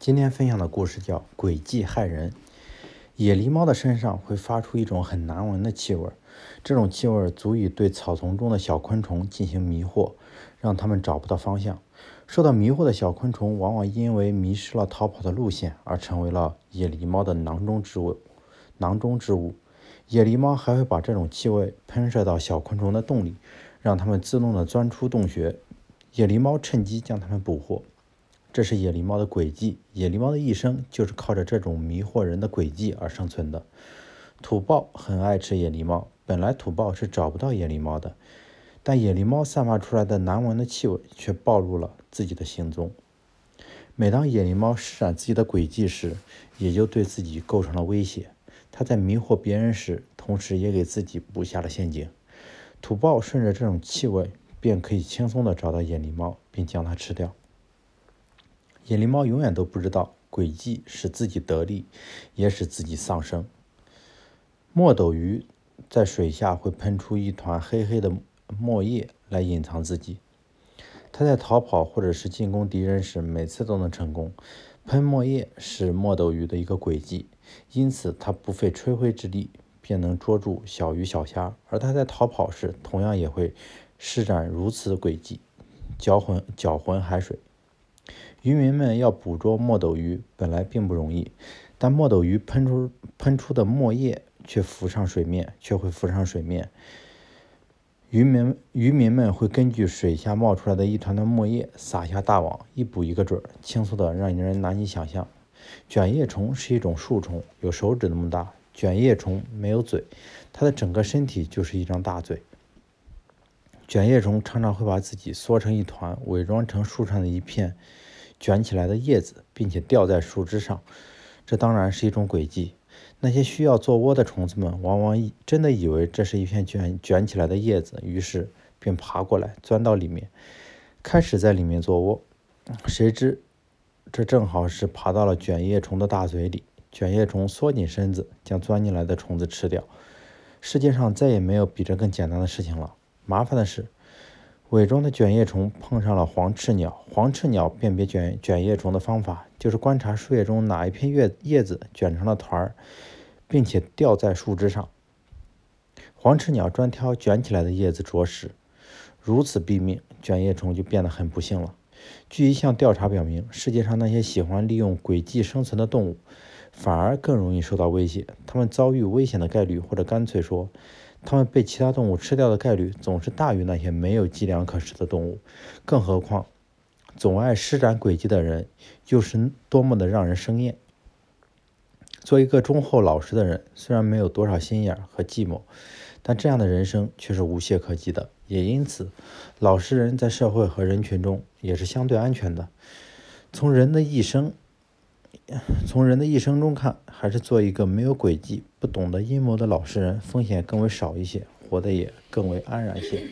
今天分享的故事叫《诡计害人》。野狸猫的身上会发出一种很难闻的气味，这种气味足以对草丛中的小昆虫进行迷惑，让它们找不到方向。受到迷惑的小昆虫往往因为迷失了逃跑的路线，而成为了野狸猫的囊中之物。囊中之物，野狸猫还会把这种气味喷射到小昆虫的洞里，让它们自动的钻出洞穴。野狸猫趁机将它们捕获。这是野狸猫的诡计，野狸猫的一生就是靠着这种迷惑人的诡计而生存的。土豹很爱吃野狸猫，本来土豹是找不到野狸猫的，但野狸猫散发出来的难闻的气味却暴露了自己的行踪。每当野狸猫施展自己的诡计时，也就对自己构成了威胁。它在迷惑别人时，同时也给自己布下了陷阱。土豹顺着这种气味，便可以轻松地找到野狸猫，并将它吃掉。野狸猫永远都不知道，诡计使自己得利，也使自己丧生。墨斗鱼在水下会喷出一团黑黑的墨液来隐藏自己。它在逃跑或者是进攻敌人时，每次都能成功。喷墨液是墨斗鱼的一个诡计，因此它不费吹灰之力便能捉住小鱼小虾。而它在逃跑时，同样也会施展如此诡计，搅浑搅浑海水。渔民们要捕捉墨斗鱼本来并不容易，但墨斗鱼喷出喷出的墨液却浮上水面，却会浮上水面。渔民渔民们会根据水下冒出来的一团团墨液撒下大网，一捕一个准儿，轻松的让人难以想象。卷叶虫是一种树虫，有手指那么大。卷叶虫没有嘴，它的整个身体就是一张大嘴。卷叶虫常常会把自己缩成一团，伪装成树上的一片。卷起来的叶子，并且吊在树枝上，这当然是一种诡计。那些需要做窝的虫子们，往往真的以为这是一片卷卷起来的叶子，于是便爬过来，钻到里面，开始在里面做窝。谁知，这正好是爬到了卷叶虫的大嘴里。卷叶虫缩紧身子，将钻进来的虫子吃掉。世界上再也没有比这更简单的事情了。麻烦的是。伪装的卷叶虫碰上了黄翅鸟。黄翅鸟辨别卷卷叶虫的方法，就是观察树叶中哪一片叶叶子卷成了团儿，并且吊在树枝上。黄翅鸟专挑卷起来的叶子啄食，如此毙命，卷叶虫就变得很不幸了。据一项调查表明，世界上那些喜欢利用诡计生存的动物，反而更容易受到威胁。它们遭遇危险的概率，或者干脆说。它们被其他动物吃掉的概率总是大于那些没有伎俩可食的动物，更何况，总爱施展诡计的人又是多么的让人生厌。做一个忠厚老实的人，虽然没有多少心眼和计谋，但这样的人生却是无懈可击的。也因此，老实人在社会和人群中也是相对安全的。从人的一生。从人的一生中看，还是做一个没有诡计、不懂得阴谋的老实人，风险更为少一些，活得也更为安然些。